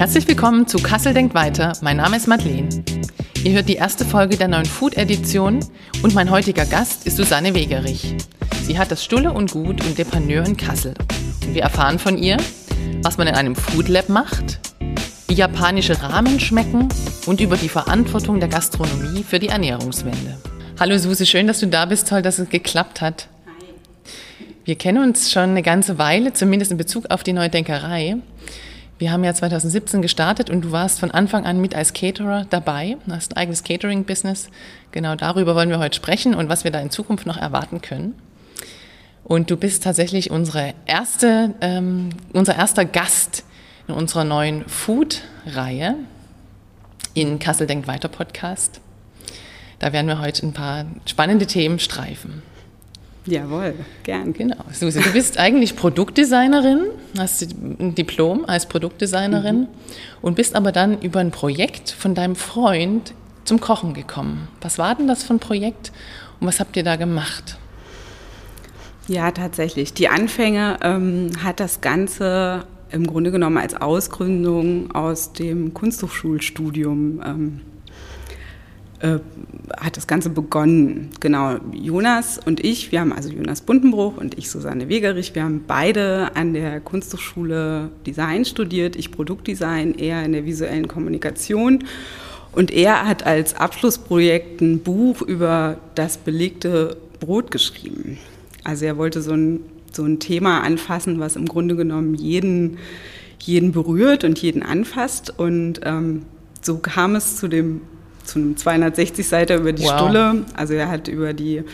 Herzlich willkommen zu Kassel denkt weiter. Mein Name ist Madeleine. Ihr hört die erste Folge der neuen Food-Edition und mein heutiger Gast ist Susanne Wegerich. Sie hat das Stulle und Gut und Depaneur in Kassel. Und wir erfahren von ihr, was man in einem Food Lab macht, wie japanische Rahmen schmecken und über die Verantwortung der Gastronomie für die Ernährungswende. Hallo Susi, schön, dass du da bist. Toll, dass es geklappt hat. Wir kennen uns schon eine ganze Weile, zumindest in Bezug auf die neue Denkerei. Wir haben ja 2017 gestartet und du warst von Anfang an mit als Caterer dabei, du hast ein eigenes Catering-Business. Genau darüber wollen wir heute sprechen und was wir da in Zukunft noch erwarten können. Und du bist tatsächlich unsere erste, ähm, unser erster Gast in unserer neuen Food-Reihe in Kassel Denkt Weiter Podcast. Da werden wir heute ein paar spannende Themen streifen. Jawohl, gern. Genau. Susi, du bist eigentlich Produktdesignerin, hast ein Diplom als Produktdesignerin mhm. und bist aber dann über ein Projekt von deinem Freund zum Kochen gekommen. Was war denn das für ein Projekt und was habt ihr da gemacht? Ja, tatsächlich. Die Anfänge ähm, hat das Ganze im Grunde genommen als Ausgründung aus dem Kunsthochschulstudium ähm, äh, hat das Ganze begonnen. Genau, Jonas und ich, wir haben also Jonas Buntenbruch und ich Susanne Wegerich, wir haben beide an der Kunsthochschule Design studiert, ich Produktdesign, er in der visuellen Kommunikation. Und er hat als Abschlussprojekt ein Buch über das belegte Brot geschrieben. Also er wollte so ein, so ein Thema anfassen, was im Grunde genommen jeden, jeden berührt und jeden anfasst. Und ähm, so kam es zu dem zu einem 260-Seiter über die wow. Stulle. Also er hat über die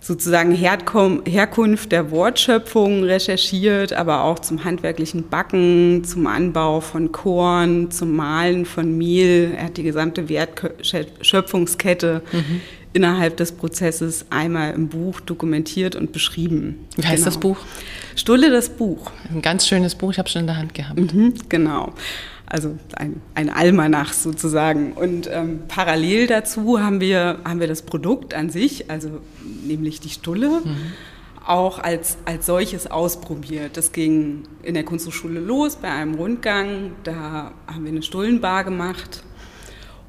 sozusagen Herkunft der Wortschöpfung recherchiert, aber auch zum handwerklichen Backen, zum Anbau von Korn, zum Malen von Mehl. Er hat die gesamte Wertschöpfungskette mhm. innerhalb des Prozesses einmal im Buch dokumentiert und beschrieben. Wie heißt genau. das Buch? Stulle das Buch. Ein ganz schönes Buch, ich habe schon in der Hand gehabt. Mhm, genau also ein, ein Almanach sozusagen. Und ähm, parallel dazu haben wir, haben wir das Produkt an sich, also nämlich die Stulle, mhm. auch als, als solches ausprobiert. Das ging in der Kunsthochschule los bei einem Rundgang. Da haben wir eine Stullenbar gemacht.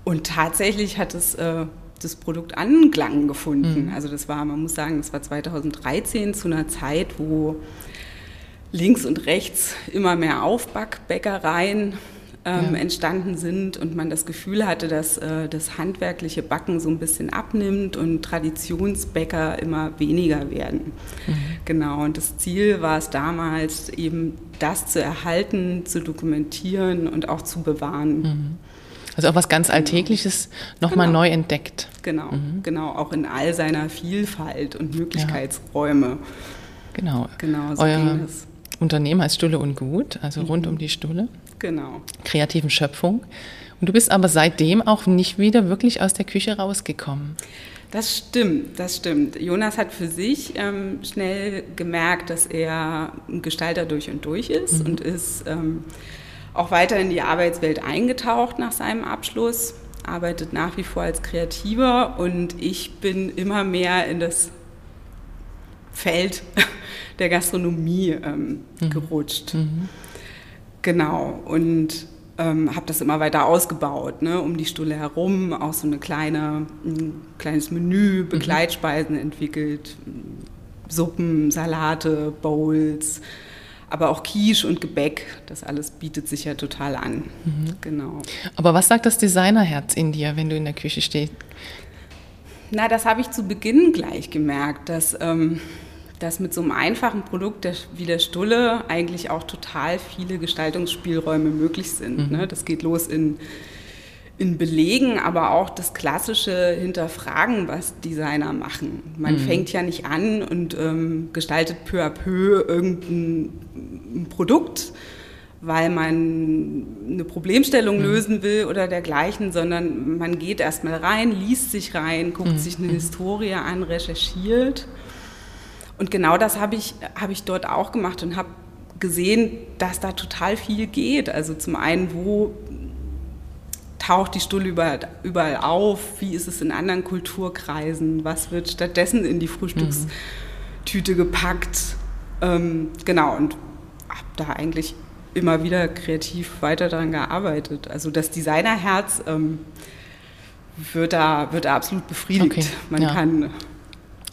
Und tatsächlich hat es äh, das Produkt Anklang gefunden. Mhm. Also das war, man muss sagen, das war 2013 zu einer Zeit, wo links und rechts immer mehr Aufbackbäckereien ähm, ja. entstanden sind und man das Gefühl hatte, dass äh, das handwerkliche Backen so ein bisschen abnimmt und Traditionsbäcker immer weniger werden. Mhm. Genau, und das Ziel war es damals eben, das zu erhalten, zu dokumentieren und auch zu bewahren. Mhm. Also auch was ganz genau. Alltägliches nochmal genau. neu entdeckt. Genau, mhm. genau, auch in all seiner Vielfalt und Möglichkeitsräume. Ja. Genau. Genau, so Euer Unternehmen heißt Stulle und Gut, also rund mhm. um die Stulle. Genau. Kreativen Schöpfung. Und du bist aber seitdem auch nicht wieder wirklich aus der Küche rausgekommen. Das stimmt, das stimmt. Jonas hat für sich ähm, schnell gemerkt, dass er ein Gestalter durch und durch ist mhm. und ist ähm, auch weiter in die Arbeitswelt eingetaucht nach seinem Abschluss, arbeitet nach wie vor als Kreativer und ich bin immer mehr in das Feld der Gastronomie ähm, mhm. gerutscht. Mhm. Genau, und ähm, habe das immer weiter ausgebaut, ne, um die Stulle herum, auch so eine kleine, ein kleines Menü, mhm. Begleitspeisen mhm. entwickelt, Suppen, Salate, Bowls, aber auch Quiche und Gebäck, das alles bietet sich ja total an. Mhm. Genau. Aber was sagt das Designerherz in dir, wenn du in der Küche stehst? Na, das habe ich zu Beginn gleich gemerkt, dass ähm, dass mit so einem einfachen Produkt wie der Stulle eigentlich auch total viele Gestaltungsspielräume möglich sind. Mhm. Ne? Das geht los in, in Belegen, aber auch das klassische Hinterfragen, was Designer machen. Man mhm. fängt ja nicht an und ähm, gestaltet peu à peu irgendein Produkt, weil man eine Problemstellung mhm. lösen will oder dergleichen, sondern man geht erstmal rein, liest sich rein, guckt mhm. sich eine Historie an, recherchiert und genau das habe ich, hab ich dort auch gemacht und habe gesehen, dass da total viel geht. Also zum einen, wo taucht die Stulle überall, überall auf? Wie ist es in anderen Kulturkreisen? Was wird stattdessen in die Frühstückstüte mhm. gepackt? Ähm, genau, und habe da eigentlich immer wieder kreativ weiter daran gearbeitet. Also das Designerherz ähm, wird, da, wird da absolut befriedigt. Okay, man ja. kann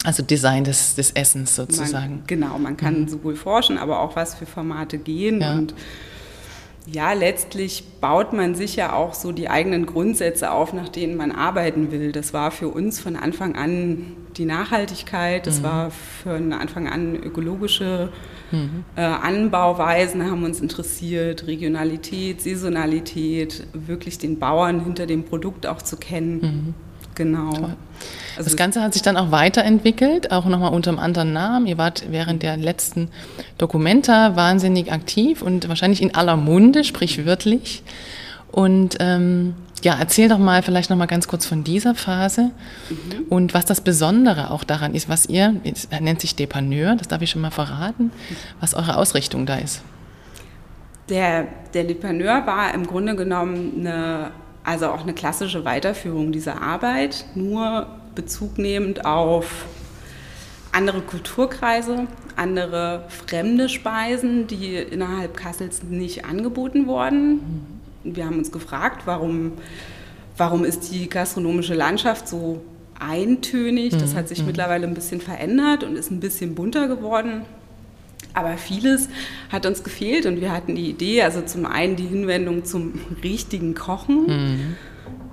also Design des, des Essens sozusagen. Man, genau, man kann mhm. sowohl forschen, aber auch was für Formate gehen. Ja. Und ja, letztlich baut man sich ja auch so die eigenen Grundsätze auf, nach denen man arbeiten will. Das war für uns von Anfang an die Nachhaltigkeit, das mhm. war von Anfang an ökologische mhm. äh, Anbauweisen haben uns interessiert, Regionalität, Saisonalität, wirklich den Bauern hinter dem Produkt auch zu kennen. Mhm. Genau. Toll. Also das Ganze hat sich dann auch weiterentwickelt, auch nochmal unter einem anderen Namen. Ihr wart während der letzten Dokumenta wahnsinnig aktiv und wahrscheinlich in aller Munde, sprichwörtlich. Und ähm, ja, erzähl doch mal vielleicht nochmal ganz kurz von dieser Phase mhm. und was das Besondere auch daran ist, was ihr, es nennt sich Depaneur, das darf ich schon mal verraten, was eure Ausrichtung da ist. Der, der Depaneur war im Grunde genommen eine, also auch eine klassische Weiterführung dieser Arbeit, nur Bezug nehmend auf andere Kulturkreise, andere fremde Speisen, die innerhalb Kassels nicht angeboten wurden. Wir haben uns gefragt, warum, warum ist die gastronomische Landschaft so eintönig? Das hat sich mhm. mittlerweile ein bisschen verändert und ist ein bisschen bunter geworden. Aber vieles hat uns gefehlt und wir hatten die Idee, also zum einen die Hinwendung zum richtigen Kochen. Mhm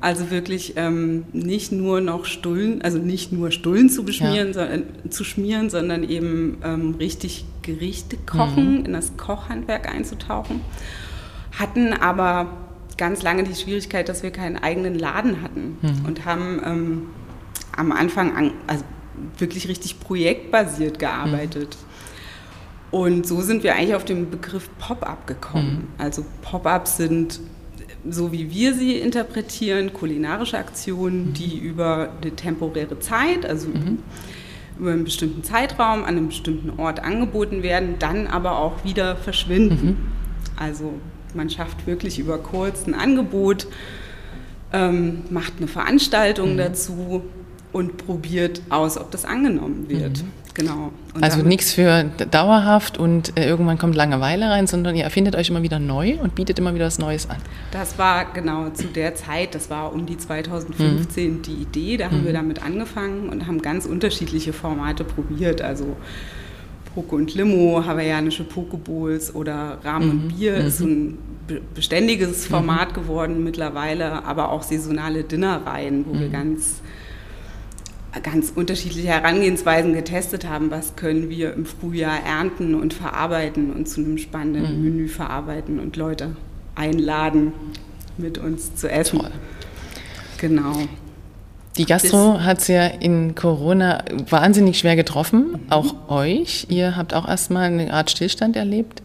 also wirklich ähm, nicht nur noch Stullen, also nicht nur Stullen zu beschmieren, ja. sondern, zu schmieren, sondern eben ähm, richtig Gerichte kochen, mhm. in das Kochhandwerk einzutauchen. Hatten aber ganz lange die Schwierigkeit, dass wir keinen eigenen Laden hatten mhm. und haben ähm, am Anfang an, also wirklich richtig projektbasiert gearbeitet. Mhm. Und so sind wir eigentlich auf den Begriff Pop-up gekommen. Mhm. Also Pop-ups sind so wie wir sie interpretieren, kulinarische Aktionen, mhm. die über eine temporäre Zeit, also mhm. über einen bestimmten Zeitraum an einem bestimmten Ort angeboten werden, dann aber auch wieder verschwinden. Mhm. Also man schafft wirklich über kurz ein Angebot, ähm, macht eine Veranstaltung mhm. dazu und probiert aus, ob das angenommen wird. Mhm. Genau. Und also nichts für dauerhaft und äh, irgendwann kommt Langeweile rein, sondern ihr erfindet euch immer wieder neu und bietet immer wieder was Neues an. Das war genau zu der Zeit, das war um die 2015 mhm. die Idee, da haben mhm. wir damit angefangen und haben ganz unterschiedliche Formate probiert. Also Poke und Limo, hawaiianische Pokebowls oder Rahmen mhm. und Bier ist mhm. ein beständiges Format mhm. geworden mittlerweile, aber auch saisonale Dinnerreihen, wo wir mhm. ganz ganz unterschiedliche Herangehensweisen getestet haben. Was können wir im Frühjahr ernten und verarbeiten und zu einem spannenden mhm. Menü verarbeiten und Leute einladen, mit uns zu essen. Toll. Genau. Die Gastro hat es ja in Corona wahnsinnig schwer getroffen, mhm. auch euch. Ihr habt auch erstmal eine Art Stillstand erlebt.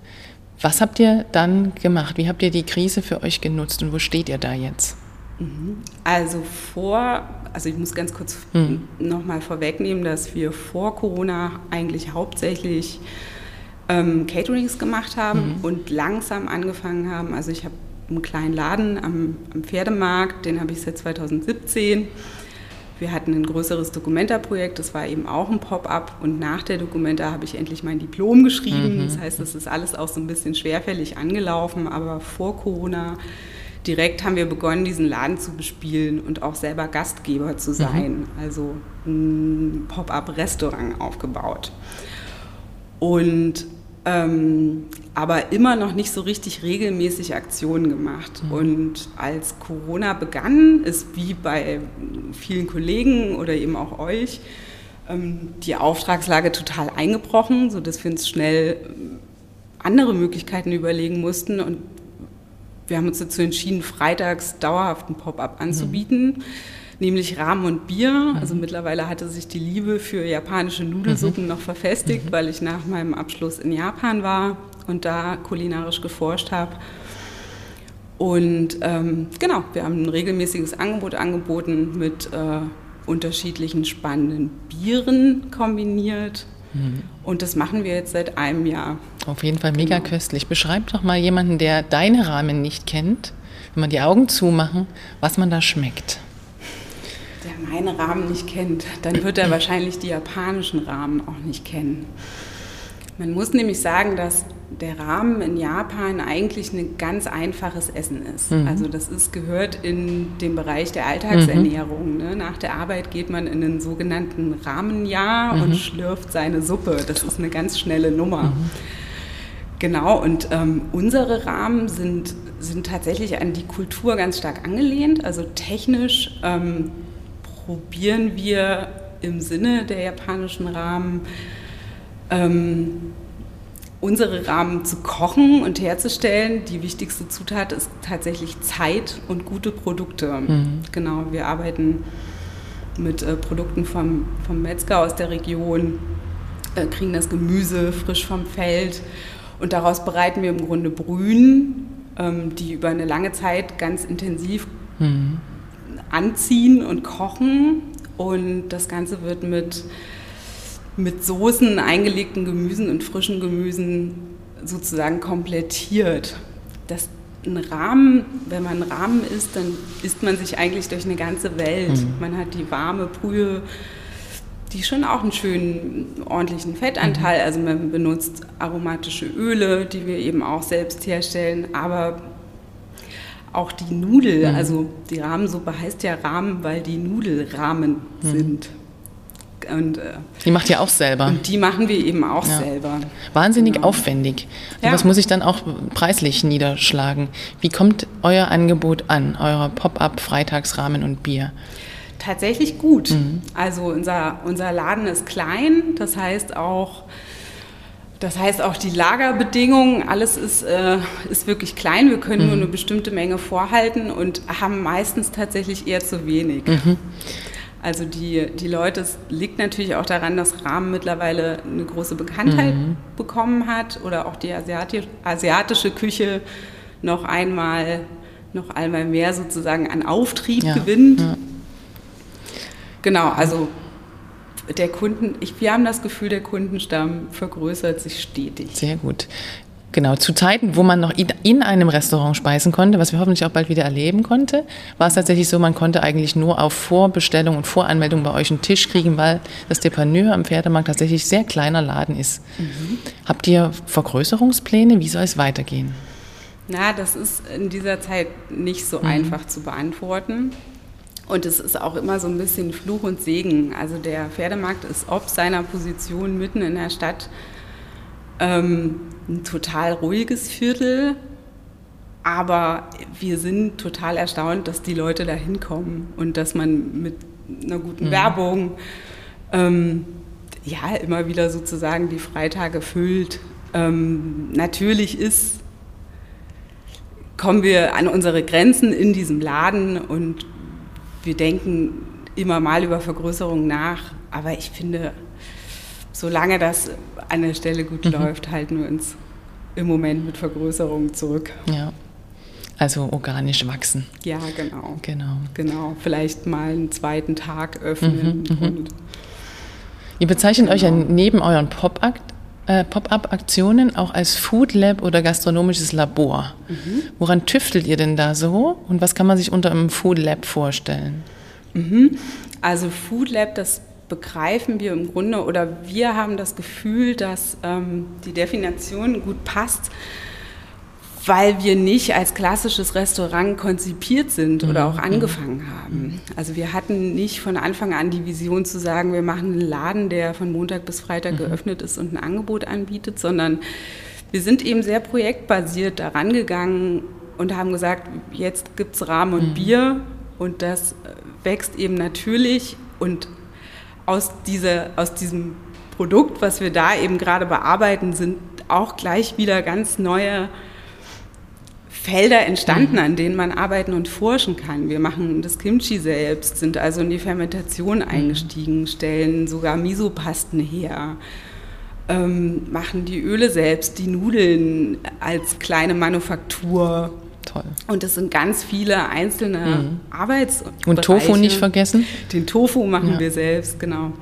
Was habt ihr dann gemacht? Wie habt ihr die Krise für euch genutzt und wo steht ihr da jetzt? Mhm. Also vor, also ich muss ganz kurz mhm. nochmal vorwegnehmen, dass wir vor Corona eigentlich hauptsächlich ähm, Caterings gemacht haben mhm. und langsam angefangen haben. Also ich habe einen kleinen Laden am, am Pferdemarkt, den habe ich seit 2017. Wir hatten ein größeres Documenta-Projekt, das war eben auch ein Pop-up und nach der Documenta habe ich endlich mein Diplom geschrieben. Mhm. Das heißt, das ist alles auch so ein bisschen schwerfällig angelaufen, aber vor Corona direkt haben wir begonnen, diesen Laden zu bespielen und auch selber Gastgeber zu sein. Mhm. Also ein Pop-up-Restaurant aufgebaut. Und ähm, aber immer noch nicht so richtig regelmäßig Aktionen gemacht. Mhm. Und als Corona begann, ist wie bei vielen Kollegen oder eben auch euch ähm, die Auftragslage total eingebrochen, sodass wir uns schnell andere Möglichkeiten überlegen mussten. Und wir haben uns dazu entschieden, freitags dauerhaften Pop-up anzubieten. Mhm. Nämlich Rahmen und Bier. Mhm. Also mittlerweile hatte sich die Liebe für japanische Nudelsuppen mhm. noch verfestigt, mhm. weil ich nach meinem Abschluss in Japan war und da kulinarisch geforscht habe. Und ähm, genau, wir haben ein regelmäßiges Angebot angeboten mit äh, unterschiedlichen spannenden Bieren kombiniert. Mhm. Und das machen wir jetzt seit einem Jahr. Auf jeden Fall mega genau. köstlich. Beschreib doch mal jemanden, der deine Rahmen nicht kennt, wenn man die Augen zumachen, was man da schmeckt. Der meine Rahmen nicht kennt, dann wird er wahrscheinlich die japanischen Rahmen auch nicht kennen. Man muss nämlich sagen, dass der Rahmen in Japan eigentlich ein ganz einfaches Essen ist. Mhm. Also das ist, gehört in den Bereich der Alltagsernährung. Mhm. Ne? Nach der Arbeit geht man in den sogenannten Rahmenjahr mhm. und schlürft seine Suppe. Das ist eine ganz schnelle Nummer. Mhm. Genau, und ähm, unsere Rahmen sind, sind tatsächlich an die Kultur ganz stark angelehnt. Also technisch ähm, probieren wir im Sinne der japanischen Rahmen ähm, unsere Rahmen zu kochen und herzustellen. Die wichtigste Zutat ist tatsächlich Zeit und gute Produkte. Mhm. Genau, wir arbeiten mit äh, Produkten vom, vom Metzger aus der Region, äh, kriegen das Gemüse frisch vom Feld und daraus bereiten wir im Grunde Brühen, ähm, die über eine lange Zeit ganz intensiv mhm. Anziehen und kochen. Und das Ganze wird mit, mit Soßen, eingelegten Gemüsen und frischen Gemüsen sozusagen komplettiert. Das ein Rahmen, wenn man ein Rahmen isst, dann isst man sich eigentlich durch eine ganze Welt. Mhm. Man hat die warme Brühe die schon auch einen schönen, ordentlichen Fettanteil. Mhm. Also man benutzt aromatische Öle, die wir eben auch selbst herstellen, aber auch die Nudel, mhm. also die Rahmensuppe heißt ja Rahmen, weil die Nudelrahmen mhm. sind. Und, äh, die macht ihr auch selber. Und die machen wir eben auch ja. selber. Wahnsinnig genau. aufwendig. Ja. Das muss ich dann auch preislich niederschlagen. Wie kommt euer Angebot an, euer Pop-up Freitagsrahmen und Bier? tatsächlich gut. Mhm. Also unser, unser Laden ist klein, das heißt auch, das heißt auch die Lagerbedingungen, alles ist, äh, ist wirklich klein. Wir können mhm. nur eine bestimmte Menge vorhalten und haben meistens tatsächlich eher zu wenig. Mhm. Also die, die Leute, es liegt natürlich auch daran, dass Rahmen mittlerweile eine große Bekanntheit mhm. bekommen hat oder auch die asiatisch, asiatische Küche noch einmal, noch einmal mehr sozusagen an Auftrieb ja. gewinnt. Ja. Genau, also der Kunden, ich, wir haben das Gefühl, der Kundenstamm vergrößert sich stetig. Sehr gut. Genau, zu Zeiten, wo man noch in einem Restaurant speisen konnte, was wir hoffentlich auch bald wieder erleben konnte, war es tatsächlich so, man konnte eigentlich nur auf Vorbestellung und Voranmeldung bei euch einen Tisch kriegen, weil das Depaneur am Pferdemarkt tatsächlich sehr kleiner Laden ist. Mhm. Habt ihr Vergrößerungspläne? Wie soll es weitergehen? Na, das ist in dieser Zeit nicht so mhm. einfach zu beantworten. Und es ist auch immer so ein bisschen Fluch und Segen. Also der Pferdemarkt ist ob seiner Position mitten in der Stadt ähm, ein total ruhiges Viertel. Aber wir sind total erstaunt, dass die Leute da hinkommen und dass man mit einer guten mhm. Werbung ähm, ja immer wieder sozusagen die Freitage füllt. Ähm, natürlich ist kommen wir an unsere Grenzen in diesem Laden und wir denken immer mal über Vergrößerung nach, aber ich finde, solange das an der Stelle gut mhm. läuft, halten wir uns im Moment mit Vergrößerung zurück. Ja. Also organisch wachsen. Ja, genau. Genau. Genau. Vielleicht mal einen zweiten Tag öffnen. Mhm, mhm. Ihr bezeichnet genau. euch ja genau. neben euren Pop-Akt äh, Pop-up-Aktionen auch als Food Lab oder gastronomisches Labor. Mhm. Woran tüftelt ihr denn da so und was kann man sich unter einem Food Lab vorstellen? Mhm. Also Food Lab, das begreifen wir im Grunde oder wir haben das Gefühl, dass ähm, die Definition gut passt weil wir nicht als klassisches Restaurant konzipiert sind oder auch mhm. angefangen haben. Also wir hatten nicht von Anfang an die Vision zu sagen, wir machen einen Laden, der von Montag bis Freitag mhm. geöffnet ist und ein Angebot anbietet, sondern wir sind eben sehr projektbasiert daran gegangen und haben gesagt, jetzt gibt es Rahmen und mhm. Bier und das wächst eben natürlich und aus, dieser, aus diesem Produkt, was wir da eben gerade bearbeiten, sind auch gleich wieder ganz neue Felder entstanden, mhm. an denen man arbeiten und forschen kann. Wir machen das Kimchi selbst, sind also in die Fermentation mhm. eingestiegen, stellen sogar Misopasten her, ähm, machen die Öle selbst, die Nudeln als kleine Manufaktur. Toll. Und es sind ganz viele einzelne mhm. Arbeits- und Tofu nicht vergessen. Den Tofu machen ja. wir selbst, genau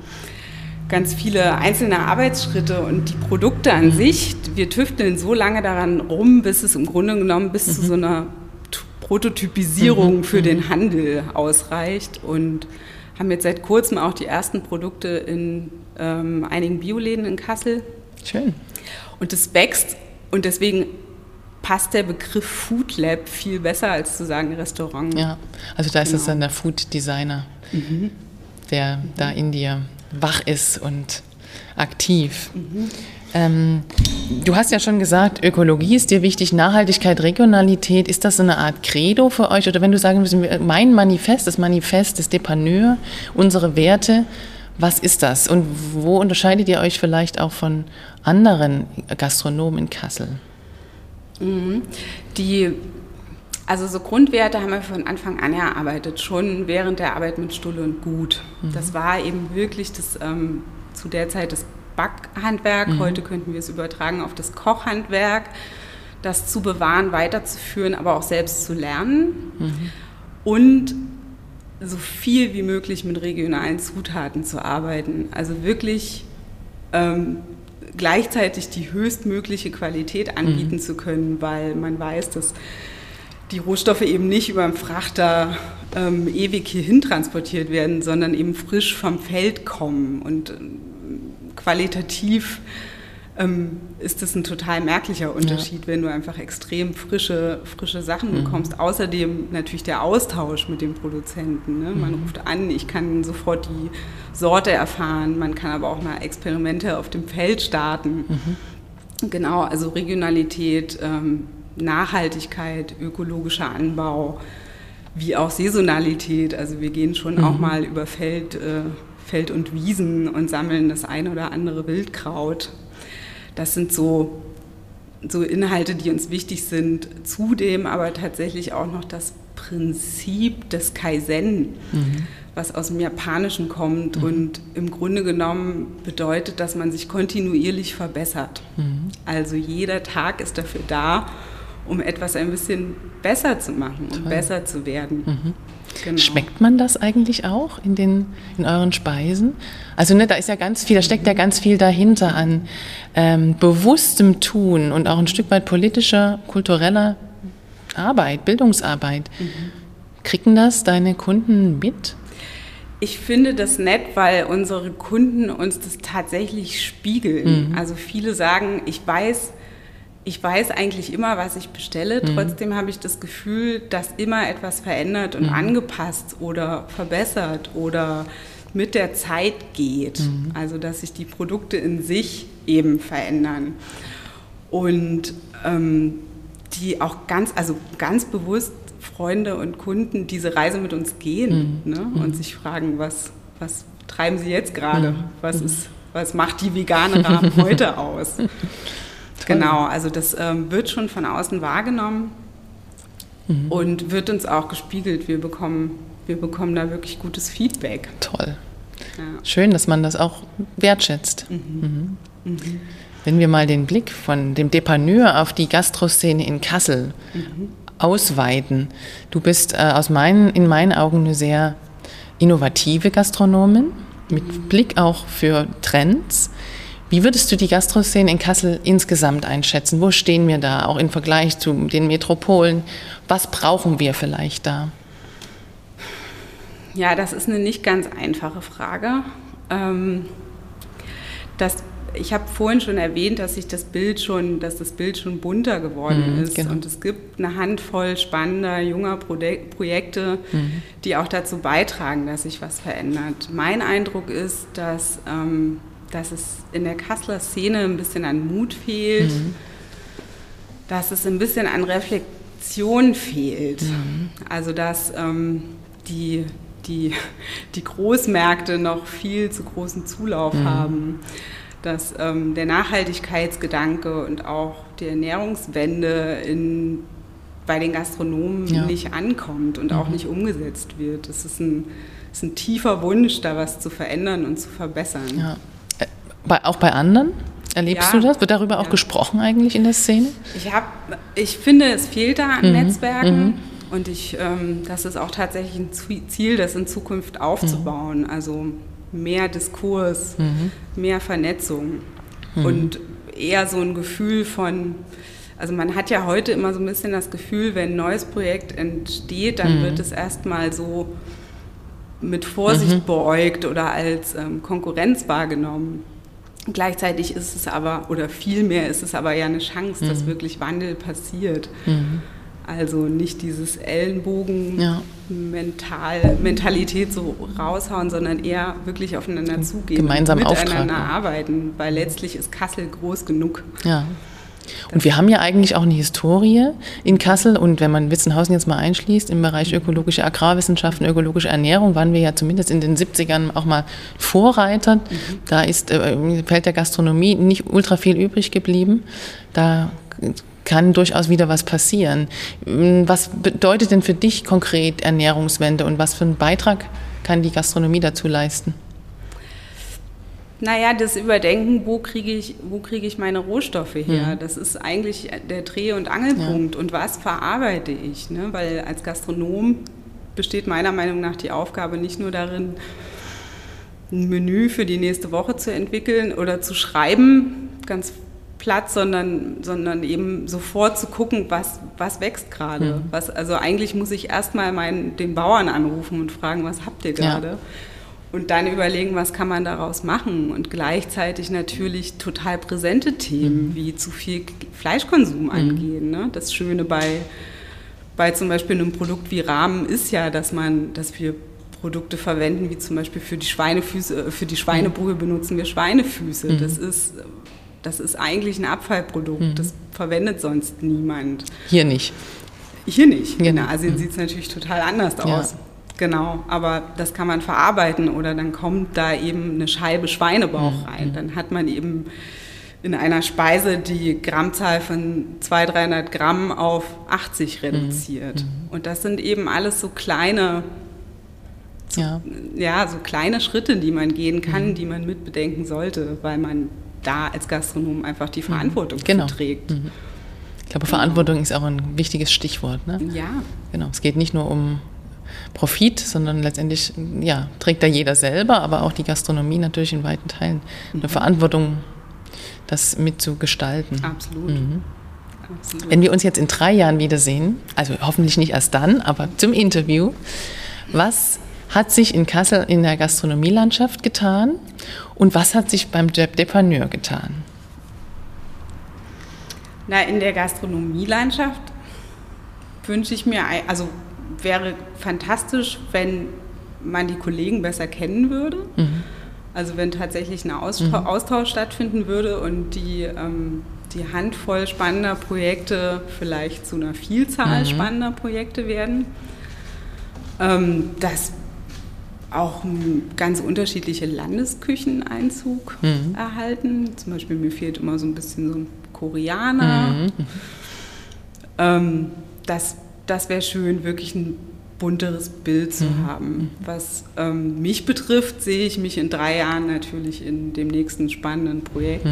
ganz viele einzelne Arbeitsschritte und die Produkte an sich. Wir tüfteln so lange daran rum, bis es im Grunde genommen bis mhm. zu so einer Prototypisierung mhm. für den mhm. Handel ausreicht und haben jetzt seit kurzem auch die ersten Produkte in ähm, einigen Bioläden in Kassel. Schön. Und es wächst und deswegen passt der Begriff Food Lab viel besser als zu sagen Restaurant. Ja, also da ist es genau. dann der Food Designer, mhm. der mhm. da in dir wach ist und aktiv. Mhm. Ähm, du hast ja schon gesagt, Ökologie ist dir wichtig, Nachhaltigkeit, Regionalität. Ist das so eine Art Credo für euch? Oder wenn du sagen würdest, mein Manifest, das Manifest des Depaneur, unsere Werte, was ist das? Und wo unterscheidet ihr euch vielleicht auch von anderen Gastronomen in Kassel? Mhm. Die also so Grundwerte haben wir von Anfang an erarbeitet, schon während der Arbeit mit Stulle und Gut. Mhm. Das war eben wirklich das ähm, zu der Zeit das Backhandwerk. Mhm. Heute könnten wir es übertragen auf das Kochhandwerk, das zu bewahren, weiterzuführen, aber auch selbst zu lernen. Mhm. Und so viel wie möglich mit regionalen Zutaten zu arbeiten. Also wirklich ähm, gleichzeitig die höchstmögliche Qualität anbieten mhm. zu können, weil man weiß, dass die Rohstoffe eben nicht über einen Frachter ähm, ewig hierhin transportiert werden, sondern eben frisch vom Feld kommen und qualitativ ähm, ist das ein total merklicher Unterschied, ja. wenn du einfach extrem frische, frische Sachen mhm. bekommst. Außerdem natürlich der Austausch mit dem Produzenten. Ne? Man mhm. ruft an, ich kann sofort die Sorte erfahren, man kann aber auch mal Experimente auf dem Feld starten. Mhm. Genau, also Regionalität, ähm, Nachhaltigkeit, ökologischer Anbau, wie auch Saisonalität. Also wir gehen schon auch mhm. mal über Feld. Äh, Feld und Wiesen und sammeln das ein oder andere Wildkraut. Das sind so, so Inhalte, die uns wichtig sind. Zudem aber tatsächlich auch noch das Prinzip des Kaizen, mhm. was aus dem Japanischen kommt mhm. und im Grunde genommen bedeutet, dass man sich kontinuierlich verbessert. Mhm. Also jeder Tag ist dafür da, um etwas ein bisschen besser zu machen und besser zu werden. Mhm. Genau. Schmeckt man das eigentlich auch in, den, in euren Speisen? Also ne, da ist ja ganz viel, da steckt ja ganz viel dahinter an ähm, bewusstem Tun und auch ein Stück weit politischer, kultureller Arbeit, Bildungsarbeit. Mhm. Kriegen das deine Kunden mit? Ich finde das nett, weil unsere Kunden uns das tatsächlich spiegeln. Mhm. Also viele sagen, ich weiß, ich weiß eigentlich immer, was ich bestelle. Mhm. Trotzdem habe ich das Gefühl, dass immer etwas verändert und mhm. angepasst oder verbessert oder mit der Zeit geht. Mhm. Also dass sich die Produkte in sich eben verändern. Und ähm, die auch ganz, also ganz bewusst Freunde und Kunden diese Reise mit uns gehen mhm. ne? und mhm. sich fragen, was, was treiben sie jetzt gerade? Mhm. Was, ist, was macht die vegane Rahmen heute aus? Genau, also das ähm, wird schon von außen wahrgenommen mhm. und wird uns auch gespiegelt. Wir bekommen, wir bekommen da wirklich gutes Feedback. Toll. Ja. Schön, dass man das auch wertschätzt. Mhm. Mhm. mhm. Wenn wir mal den Blick von dem Depaneur auf die Gastroszene in Kassel mhm. ausweiten. Du bist äh, aus meinen, in meinen Augen eine sehr innovative Gastronomin mit mhm. Blick auch für Trends. Wie würdest du die Gastroszene in Kassel insgesamt einschätzen? Wo stehen wir da, auch im Vergleich zu den Metropolen? Was brauchen wir vielleicht da? Ja, das ist eine nicht ganz einfache Frage. Ähm, das, ich habe vorhin schon erwähnt, dass sich das Bild schon, dass das Bild schon bunter geworden mhm, ist. Genau. Und es gibt eine Handvoll spannender junger Projekte, mhm. die auch dazu beitragen, dass sich was verändert. Mein Eindruck ist, dass ähm, dass es in der Kasseler Szene ein bisschen an Mut fehlt, mhm. dass es ein bisschen an Reflexion fehlt. Mhm. Also dass ähm, die, die, die Großmärkte noch viel zu großen Zulauf mhm. haben, dass ähm, der Nachhaltigkeitsgedanke und auch die Ernährungswende in, bei den Gastronomen ja. nicht ankommt und auch mhm. nicht umgesetzt wird. Das ist ein, ist ein tiefer Wunsch, da was zu verändern und zu verbessern. Ja. Bei, auch bei anderen? Erlebst ja, du das? Wird darüber ja. auch gesprochen eigentlich in der Szene? Ich, hab, ich finde, es fehlt da an mhm. Netzwerken. Mhm. Und ich, ähm, das ist auch tatsächlich ein Ziel, das in Zukunft aufzubauen. Mhm. Also mehr Diskurs, mhm. mehr Vernetzung mhm. und eher so ein Gefühl von, also man hat ja heute immer so ein bisschen das Gefühl, wenn ein neues Projekt entsteht, dann mhm. wird es erstmal so mit Vorsicht beäugt oder als ähm, Konkurrenz wahrgenommen. Gleichzeitig ist es aber, oder vielmehr ist es aber ja eine Chance, dass wirklich Wandel passiert. Also nicht dieses Ellenbogen Ja. so raushauen, sondern eher wirklich aufeinander zugehen. Gemeinsam miteinander ja. arbeiten, weil letztlich ist Kassel groß genug. Ja. Und wir haben ja eigentlich auch eine Historie in Kassel und wenn man Witzenhausen jetzt mal einschließt, im Bereich ökologische Agrarwissenschaften, ökologische Ernährung, waren wir ja zumindest in den 70ern auch mal Vorreiter. Da ist äh, im Feld der Gastronomie nicht ultra viel übrig geblieben. Da kann durchaus wieder was passieren. Was bedeutet denn für dich konkret Ernährungswende und was für einen Beitrag kann die Gastronomie dazu leisten? Naja, das Überdenken, wo kriege ich, wo kriege ich meine Rohstoffe her? Mhm. Das ist eigentlich der Dreh- und Angelpunkt. Und was verarbeite ich? Ne? Weil als Gastronom besteht meiner Meinung nach die Aufgabe nicht nur darin, ein Menü für die nächste Woche zu entwickeln oder zu schreiben, ganz platt, sondern, sondern eben sofort zu gucken, was, was wächst gerade. Mhm. Was, also eigentlich muss ich erstmal meinen, den Bauern anrufen und fragen, was habt ihr Ja. Und dann überlegen, was kann man daraus machen. Und gleichzeitig natürlich total präsente Themen, wie zu viel Fleischkonsum angehen. Ne? Das Schöne bei, bei zum Beispiel einem Produkt wie Rahmen ist ja, dass man, dass wir Produkte verwenden, wie zum Beispiel für die Schweinefüße, äh, für die Schweinebrühe benutzen wir Schweinefüße. Das ist, das ist eigentlich ein Abfallprodukt. Das verwendet sonst niemand. Hier nicht. Hier nicht. In Genau. Asien sieht es natürlich total anders Ja. Genau, aber das kann man verarbeiten oder dann kommt da eben eine Scheibe Schweinebauch Mhm. rein. Dann hat man eben in einer Speise die Grammzahl von 200, 300 Gramm auf 80 reduziert. Und das sind eben alles so kleine, Ja. ja, so kleine Schritte, die man gehen kann, die man mitbedenken sollte, weil man da als Gastronom einfach die Verantwortung Genau. trägt. Ich glaube, Verantwortung ist auch ein wichtiges Stichwort. Ne? Ja, Genau. Es geht nicht nur um Profit, sondern letztendlich ja, trägt da jeder selber, aber auch die Gastronomie natürlich in weiten Teilen eine Verantwortung, das mitzugestalten. absolut. absolut. Wenn wir uns jetzt in drei Jahren wiedersehen, also hoffentlich nicht erst dann, aber zum Interview, was hat sich in Kassel in der Gastronomielandschaft getan und was hat sich beim Jeb Depaneur getan? Na, in der Gastronomielandschaft wünsche ich mir, also wäre fantastisch, wenn man die Kollegen besser kennen würde. Also wenn tatsächlich ein Austausch, Austausch stattfinden würde und die, ähm, die Handvoll spannender Projekte vielleicht zu einer Vielzahl spannender Projekte werden. Ähm, dass auch ganz unterschiedliche Landesküchen Einzug erhalten. Zum Beispiel mir fehlt immer so ein bisschen so ein Koreaner. Ähm, das das wäre schön, wirklich ein bunteres Bild zu haben. Was ähm, mich betrifft, sehe ich mich in drei Jahren natürlich in dem nächsten spannenden Projekt,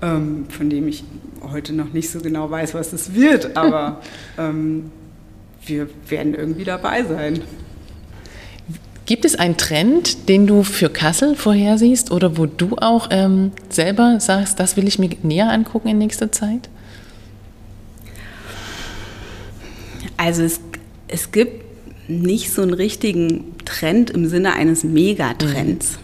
ähm, von dem ich heute noch nicht so genau weiß, was es wird, aber ähm, wir werden irgendwie dabei sein. Gibt es einen Trend, den du für Kassel vorhersiehst oder wo du auch ähm, selber sagst, das will ich mir näher angucken in nächster Zeit? Also es, es gibt nicht so einen richtigen Trend im Sinne eines Megatrends,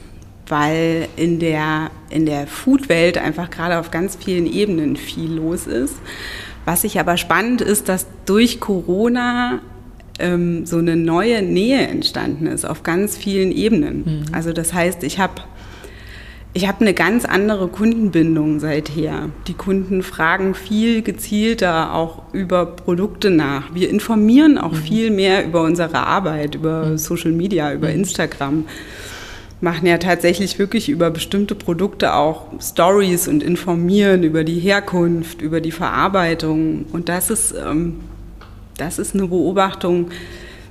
weil in der, in der Food-Welt einfach gerade auf ganz vielen Ebenen viel los ist. Was ich aber spannend ist, dass durch Corona ähm, so eine neue Nähe entstanden ist auf ganz vielen Ebenen. Also das heißt, ich habe ich habe eine ganz andere Kundenbindung seither. Die Kunden fragen viel gezielter auch über Produkte nach. Wir informieren auch viel mehr über unsere Arbeit, über Social Media, über Instagram. Machen ja tatsächlich wirklich über bestimmte Produkte auch Stories und informieren über die Herkunft, über die Verarbeitung. Und das ist, ähm, das ist eine Beobachtung,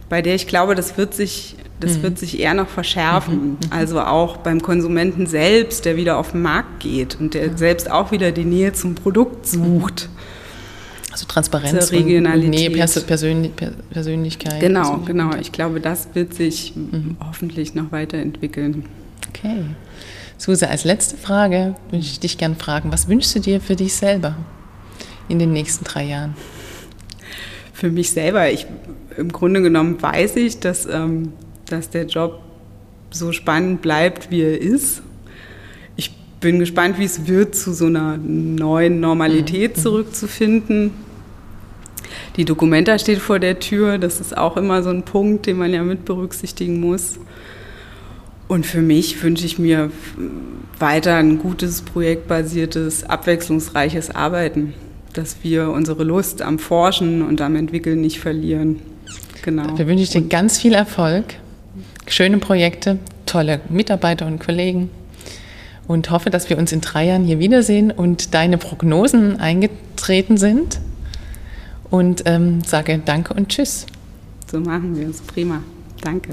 bei der ich glaube, das wird sich, das wird sich eher noch verschärfen. Also auch beim Konsumenten selbst, der wieder auf den Markt geht und der selbst auch wieder die Nähe zum Produkt sucht. Also Transparenz Zur Regionalität. Nähe, Pers Persönli Per- Persönlichkeit. Genau, Persönlichkeit. genau. Ich glaube, das wird sich hoffentlich noch weiterentwickeln. Okay. Suse, als letzte Frage würde ich dich gerne fragen, was wünschst du dir für dich selber in den nächsten drei Jahren? Für mich selber, ich, im Grunde genommen weiß ich, dass, ähm, dass der Job so spannend bleibt, wie er ist. Ich bin gespannt, wie es wird, zu so einer neuen Normalität mhm. zurückzufinden. Die Dokumenta steht vor der Tür. Das ist auch immer so ein Punkt, den man ja mit berücksichtigen muss. Und für mich wünsche ich mir weiter ein gutes, projektbasiertes, abwechslungsreiches Arbeiten, dass wir unsere Lust am Forschen und am Entwickeln nicht verlieren. Genau. Dafür wünsche ich dir ganz viel Erfolg, schöne Projekte, tolle Mitarbeiter und Kollegen und hoffe, dass wir uns in drei Jahren hier wiedersehen und deine Prognosen eingetreten sind. Und ähm, sage Danke und Tschüss. So machen wir es. Prima. Danke.